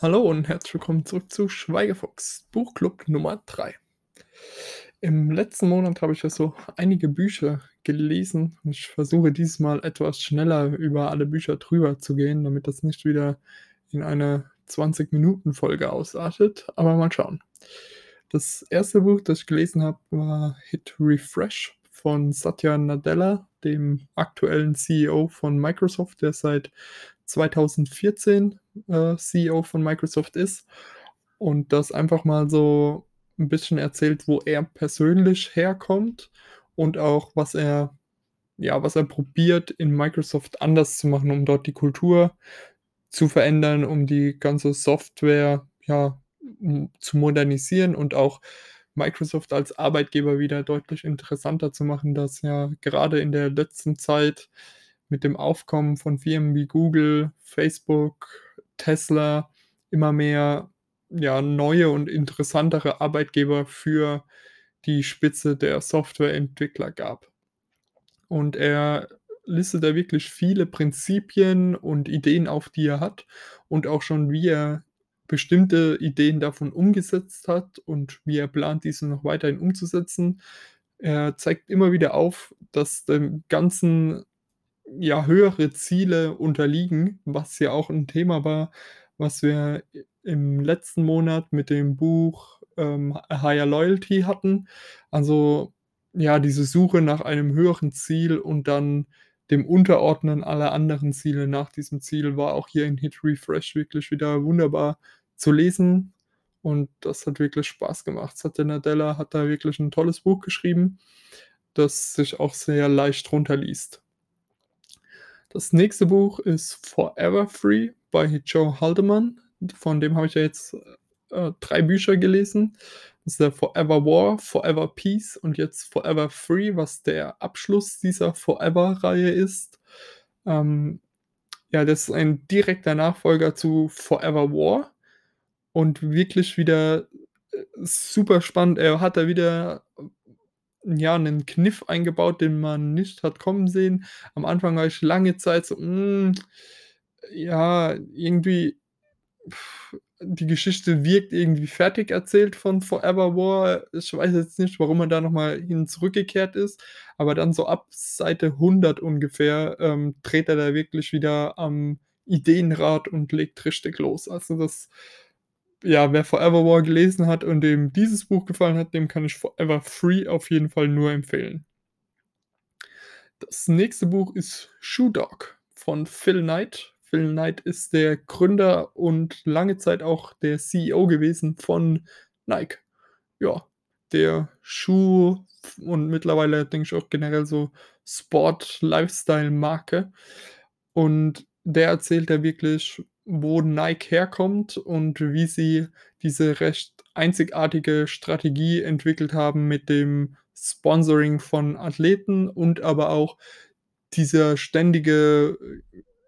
Hallo und herzlich willkommen zurück zu Schweigefuchs, Buchclub Nummer 3. Im letzten Monat habe ich ja so einige Bücher gelesen und ich versuche diesmal etwas schneller über alle Bücher drüber zu gehen, damit das nicht wieder in eine 20-Minuten-Folge ausartet. Aber mal schauen. Das erste Buch, das ich gelesen habe, war Hit Refresh von Satya Nadella, dem aktuellen CEO von Microsoft, der seit 2014 äh, CEO von Microsoft ist. Und das einfach mal so ein bisschen erzählt, wo er persönlich herkommt und auch was er, ja, was er probiert in Microsoft anders zu machen, um dort die Kultur zu verändern, um die ganze Software, ja, zu modernisieren und auch Microsoft als Arbeitgeber wieder deutlich interessanter zu machen, dass ja gerade in der letzten Zeit mit dem Aufkommen von Firmen wie Google, Facebook, Tesla immer mehr ja, neue und interessantere Arbeitgeber für die Spitze der Softwareentwickler gab. Und er listet da wirklich viele Prinzipien und Ideen auf, die er hat und auch schon, wie er bestimmte Ideen davon umgesetzt hat und wie er plant, diese noch weiterhin umzusetzen. Er zeigt immer wieder auf, dass dem Ganzen ja höhere Ziele unterliegen, was ja auch ein Thema war, was wir im letzten Monat mit dem Buch ähm, Higher Loyalty hatten. Also ja, diese Suche nach einem höheren Ziel und dann dem Unterordnen aller anderen Ziele nach diesem Ziel war auch hier in Hit Refresh wirklich wieder wunderbar zu lesen. Und das hat wirklich Spaß gemacht. Satya Nadella hat da wirklich ein tolles Buch geschrieben, das sich auch sehr leicht runterliest. Das nächste Buch ist Forever Free bei Joe Haldeman. Von dem habe ich ja jetzt äh, drei Bücher gelesen. Das ist der Forever War, Forever Peace und jetzt Forever Free, was der Abschluss dieser Forever-Reihe ist. Ähm, ja, das ist ein direkter Nachfolger zu Forever War und wirklich wieder äh, super spannend. Er hat da wieder ja, einen Kniff eingebaut, den man nicht hat kommen sehen. Am Anfang war ich lange Zeit so, hm, ja, irgendwie die Geschichte wirkt irgendwie fertig erzählt von Forever War. Ich weiß jetzt nicht, warum er da nochmal hin zurückgekehrt ist, aber dann so ab Seite 100 ungefähr ähm, dreht er da wirklich wieder am Ideenrad und legt richtig los. Also das ja, wer Forever War gelesen hat und dem dieses Buch gefallen hat, dem kann ich Forever Free auf jeden Fall nur empfehlen. Das nächste Buch ist Shoe Dog von Phil Knight. Phil Knight ist der Gründer und lange Zeit auch der CEO gewesen von Nike. Ja, der Schuh und mittlerweile denke ich auch generell so Sport-Lifestyle-Marke. Und der erzählt ja wirklich, wo Nike herkommt und wie sie diese recht einzigartige Strategie entwickelt haben mit dem Sponsoring von Athleten und aber auch dieser ständige,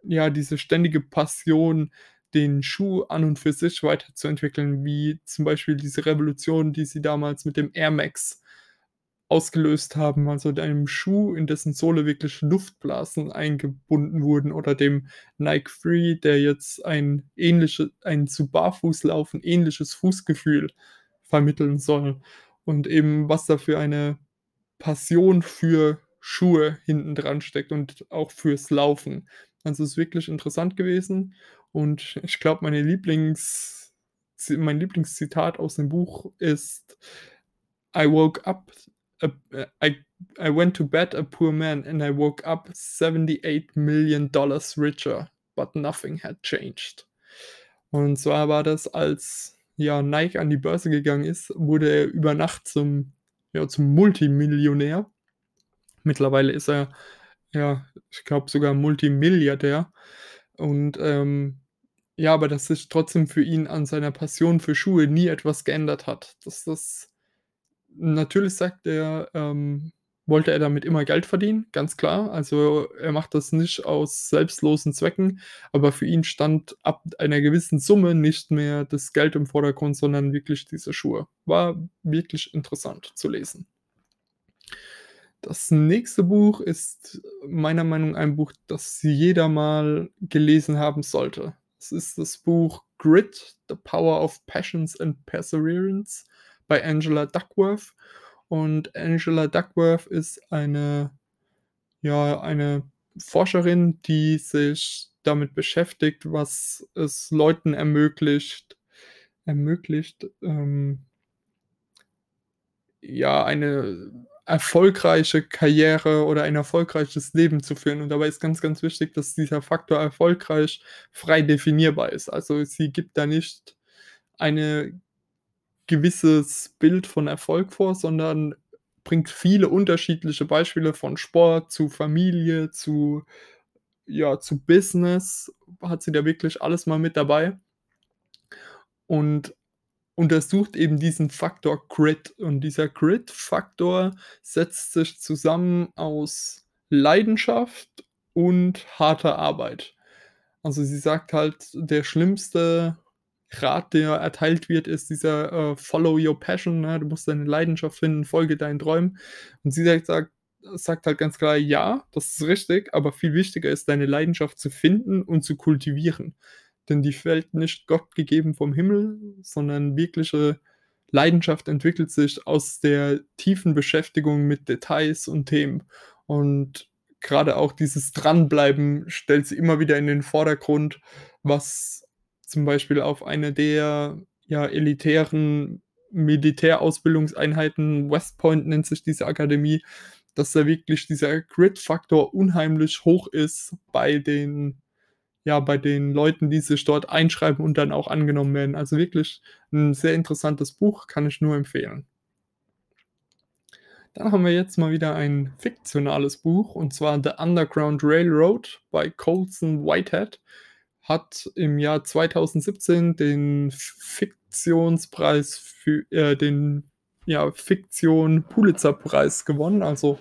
ja, diese ständige Passion, den Schuh an und für sich weiterzuentwickeln, wie zum Beispiel diese Revolution, die sie damals mit dem Air Max ausgelöst haben, also deinem Schuh, in dessen Sohle wirklich Luftblasen eingebunden wurden oder dem Nike Free, der jetzt ein ähnliches, ein zu Barfußlaufen ähnliches Fußgefühl vermitteln soll und eben was da für eine Passion für Schuhe hinten dran steckt und auch fürs Laufen. Also es ist wirklich interessant gewesen und ich glaube, meine Lieblings mein Lieblingszitat aus dem Buch ist I woke up a, I, I went to bed a poor man and I woke up 78 million dollars richer, but nothing had changed. Und zwar war das, als ja, Nike an die Börse gegangen ist, wurde er über Nacht zum, ja, zum Multimillionär. Mittlerweile ist er, ja, ich glaube sogar Multimilliardär. Und ähm, ja, aber dass sich trotzdem für ihn an seiner Passion für Schuhe nie etwas geändert hat. Dass das Natürlich sagt er, ähm, wollte er damit immer Geld verdienen, ganz klar. Also er macht das nicht aus selbstlosen Zwecken, aber für ihn stand ab einer gewissen Summe nicht mehr das Geld im Vordergrund, sondern wirklich diese Schuhe. War wirklich interessant zu lesen. Das nächste Buch ist meiner Meinung nach ein Buch, das jeder mal gelesen haben sollte. Es ist das Buch Grit: The Power of Passions and Perseverance bei Angela Duckworth. Und Angela Duckworth ist eine ja, eine Forscherin, die sich damit beschäftigt, was es Leuten ermöglicht ermöglicht, ähm ja, eine erfolgreiche Karriere oder ein erfolgreiches Leben zu führen. Und dabei ist ganz, ganz wichtig, dass dieser Faktor erfolgreich frei definierbar ist. Also, sie gibt da nicht eine gewisses Bild von Erfolg vor, sondern bringt viele unterschiedliche Beispiele von Sport zu Familie, zu ja, zu Business hat sie da wirklich alles mal mit dabei. Und untersucht eben diesen Faktor Grit. Und dieser Grit-Faktor setzt sich zusammen aus Leidenschaft und harter Arbeit. Also, sie sagt halt, der schlimmste Rat, der erteilt wird, ist dieser, äh, „Follow your passion“, ne? Du musst deine Leidenschaft finden, folge deinen Träumen. Und sie sagt sagt halt ganz klar: „Ja, das ist richtig, aber viel wichtiger ist, deine Leidenschaft zu finden und zu kultivieren.“ Denn die fällt nicht Gott gegeben vom Himmel, sondern wirkliche Leidenschaft entwickelt sich aus der tiefen Beschäftigung mit Details und Themen. Und grade auch dieses Dranbleiben stellt sie immer wieder in den Vordergrund, was zum Beispiel auf eine der, ja, elitären Militärausbildungseinheiten West Point nennt sich diese Akademie, dass da wirklich dieser Grit-Faktor unheimlich hoch ist bei den ja, bei den Leuten, die sich dort einschreiben und dann auch angenommen werden. Also, wirklich 'n sehr interessantes Buch, kann ich nur empfehlen. Dann haben wir jetzt mal wieder ein fiktionales Buch, und zwar „The Underground Railroad“ bei Colson Whitehead. Hat im Jahr 2017 den Fiktionspreis für äh, den, ja, Fiktion-Pulitzer-Preis gewonnen, also,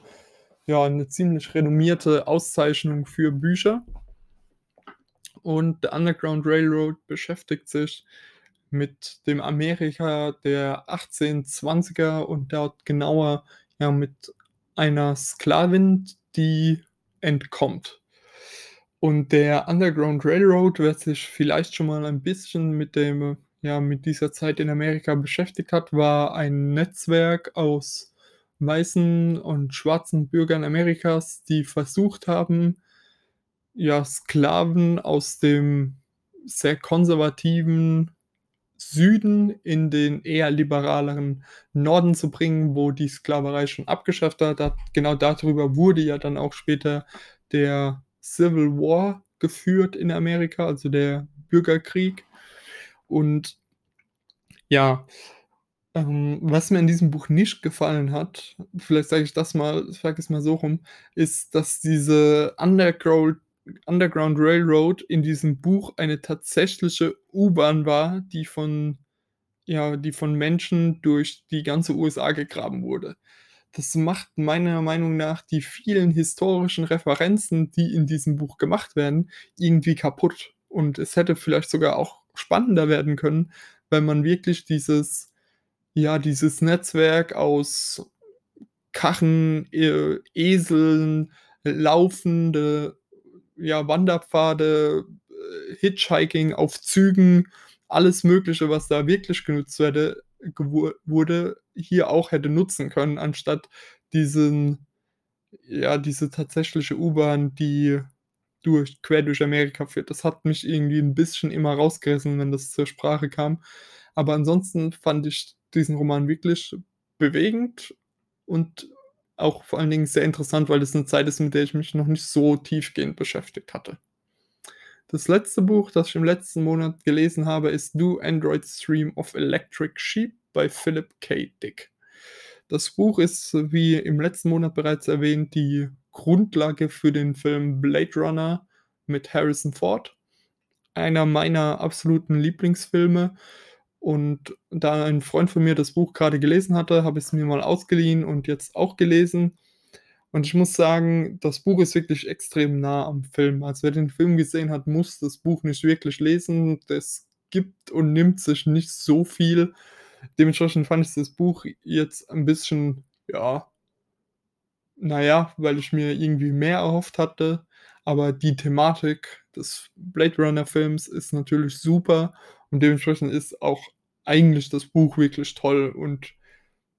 ja, 'ne ziemlich renommierte Auszeichnung für Bücher. Und „The Underground Railroad“ beschäftigt sich mit dem Amerika der 1820er und dort genauer, ja, mit einer Sklavin, die entkommt. Und der Underground Railroad, wer sich vielleicht schon mal ein bisschen mit dem ja, mit dieser Zeit in Amerika beschäftigt hat, war ein Netzwerk aus weißen und schwarzen Bürgern Amerikas, die versucht haben, ja, Sklaven aus dem sehr konservativen Süden in den eher liberaleren Norden zu bringen, wo die Sklaverei schon abgeschafft hat. Genau dadrüber wurde ja dann auch später der Civil War geführt in Amerika, also der Bürgerkrieg. Und ja, ähm, was mir in diesem Buch nicht gefallen hat, vielleicht sage ich das mal sage ich's mal so rum, ist, dass diese Underground Underground Railroad in diesem Buch eine tatsächliche U-Bahn war, die von ja, die von Menschen durch die ganze USA gegraben wurde. Das macht meiner Meinung nach die vielen historischen Referenzen, die in diesem Buch gemacht werden, irgendwie kaputt. Und es hätte vielleicht sogar auch spannender werden können, wenn man wirklich dieses ja, dieses Netzwerk aus Karren, E Eseln, laufende, ja, Wanderpfade, äh, Hitchhiking auf Zügen, alles Mögliche, was da wirklich genutzt werde wurde, hier auch hätte nutzen können, anstatt diesen ja, diese tatsächliche U-Bahn, die durch quer durch Amerika führt. Das hat mich irgendwie 'n bisschen immer rausgerissen, wenn das zur Sprache kam. Aber ansonsten fand ich diesen Roman wirklich bewegend und auch vor allen Dingen sehr interessant, weil das 'ne Zeit ist, mit der ich mich noch nicht so tiefgehend beschäftigt hatte. Das letzte Buch, das ich im letzten Monat gelesen habe, ist „Do Androids Dream of Electric Sheep“ bei Philip K. Dick. Das Buch ist, wie im letzten Monat bereits erwähnt, die Grundlage für den Film „Blade Runner“ mit Harrison Ford. Einer meiner absoluten Lieblingsfilme. Und da ein Freund von mir das Buch grade gelesen hatte, habe ich's mir mal ausgeliehen und jetzt auch gelesen. Und ich muss sagen, das Buch ist wirklich extrem nah am Film. Also, wer den Film gesehen hat, muss das Buch nicht wirklich lesen. Das gibt und nimmt sich nicht so viel. Dementsprechend fand ich das Buch jetzt 'n bisschen, ja na ja, weil ich mir irgendwie mehr erhofft hatte, aber die Thematik des Blade Runner Films ist natürlich super Und dementsprechend ist auch eigentlich das Buch wirklich toll. Und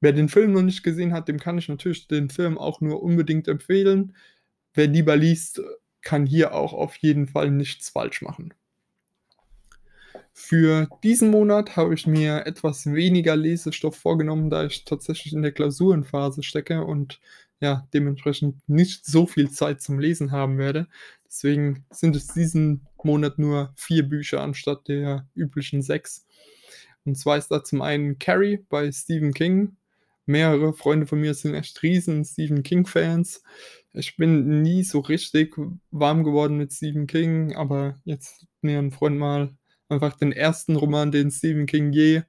wer den Film noch nicht gesehen hat, dem kann ich natürlich den Film auch nur unbedingt empfehlen. Wer lieber liest, kann hier auch auf jeden Fall nichts falsch machen. Für diesen Monat habe ich mir etwas weniger Lesestoff vorgenommen, da ich tatsächlich in der Klausurenphase stecke und ja, dementsprechend nicht so viel Zeit zum Lesen haben werde. Deswegen sind es diesen Monat nur vier Bücher anstatt der üblichen sechs. Und zwar ist da zum einen Carrie bei Stephen King. Mehrere Freunde von mir sind echt riesen Stephen King-Fans. Ich bin nie so richtig warm geworden mit Stephen King, aber jetzt hat mir ein Freund mal einfach den ersten Roman, den Stephen King je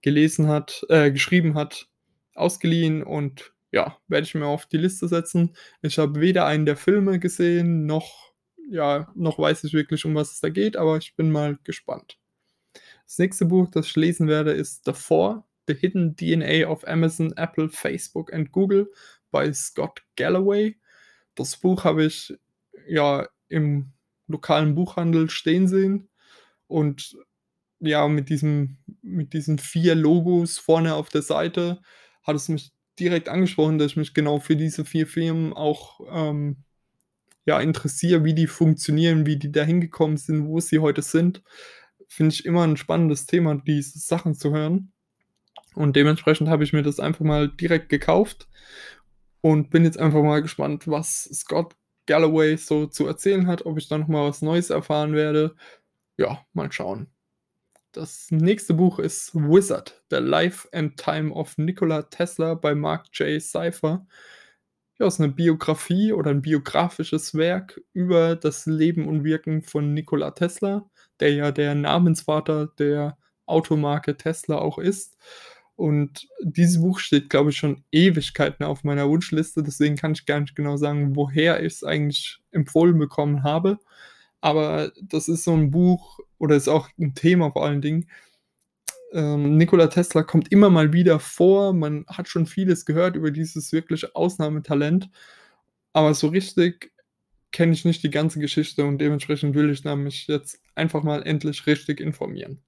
gelesen hat, äh, geschrieben hat, ausgeliehen und ja, werde ich mir auf die Liste setzen. Ich habe weder einen der Filme gesehen, noch, ja, noch weiß ich wirklich, um was es da geht, aber ich bin mal gespannt. Das nächste Buch, das ich lesen werde, ist Four, The Hidden DNA of Amazon, Apple, Facebook and Google bei Scott Galloway. Das Buch habe ich ja im lokalen Buchhandel stehen sehen und ja, mit diesem, mit diesen vier Logos vorne auf der Seite hat es mich direkt angesprochen, dass ich mich genau für diese vier Firmen auch ähm, ja, interessiere, wie die funktionieren, wie die da hingekommen sind, wo sie heute sind. Finde ich immer ein spannendes Thema, diese Sachen zu hören. Und dementsprechend habe ich mir das einfach mal direkt gekauft und bin jetzt einfach mal gespannt, was Scott Galloway so zu erzählen hat, ob ich da nochmal was Neues erfahren werde. Ja, mal schauen. Das nächste Buch ist Wizard, The Life and Time of Nikola Tesla bei Mark J. Cypher. Ja, ist eine Biografie oder ein biografisches Werk über das Leben und Wirken von Nikola Tesla, der ja der Namensvater der Automarke Tesla auch ist. Und dieses Buch steht, glaube ich, schon Ewigkeiten auf meiner Wunschliste. Deswegen kann ich gar nicht genau sagen, woher ich es eigentlich empfohlen bekommen habe. Aber das ist so ein Buch oder ist auch ein Thema vor allen Dingen. Ähm, Nikola Tesla kommt immer mal wieder vor. Man hat schon vieles gehört über dieses wirkliche Ausnahmetalent. Aber so richtig kenne ich nicht die ganze Geschichte und dementsprechend will ich mich jetzt einfach mal endlich richtig informieren.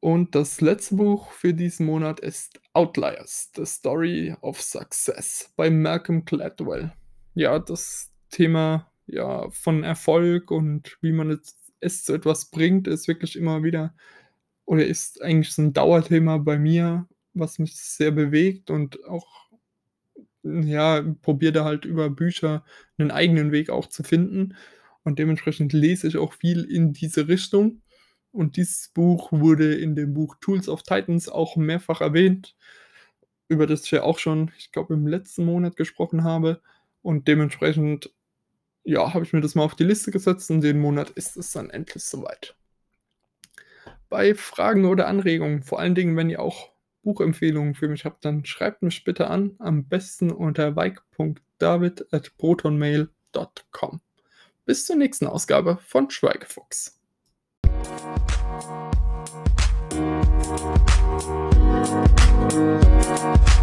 Und das letzte Buch für diesen Monat ist Outliers, The Story of Success bei Malcolm Gladwell. Ja, das Thema ja, von Erfolg und wie man es, zu etwas bringt, ist wirklich immer wieder oder ist eigentlich so ein Dauerthema bei mir, was mich sehr bewegt und auch ja, probiere da halt über Bücher einen eigenen Weg auch zu finden. Und dementsprechend lese ich auch viel in diese Richtung. Und dieses Buch wurde in dem Buch Tools of Titans auch mehrfach erwähnt, über das ich ja auch schon, ich glaube, im letzten Monat gesprochen habe. Und dementsprechend, ja, habe ich mir das mal auf die Liste gesetzt und den Monat ist es dann endlich soweit. Bei Fragen oder Anregungen, vor allen Dingen, wenn ihr auch Buchempfehlungen für mich habt, dann schreibt mich bitte an, am besten unter weik.david.protonmail.com. Bis zur nächsten Ausgabe von Schweigefuchs. Thank you.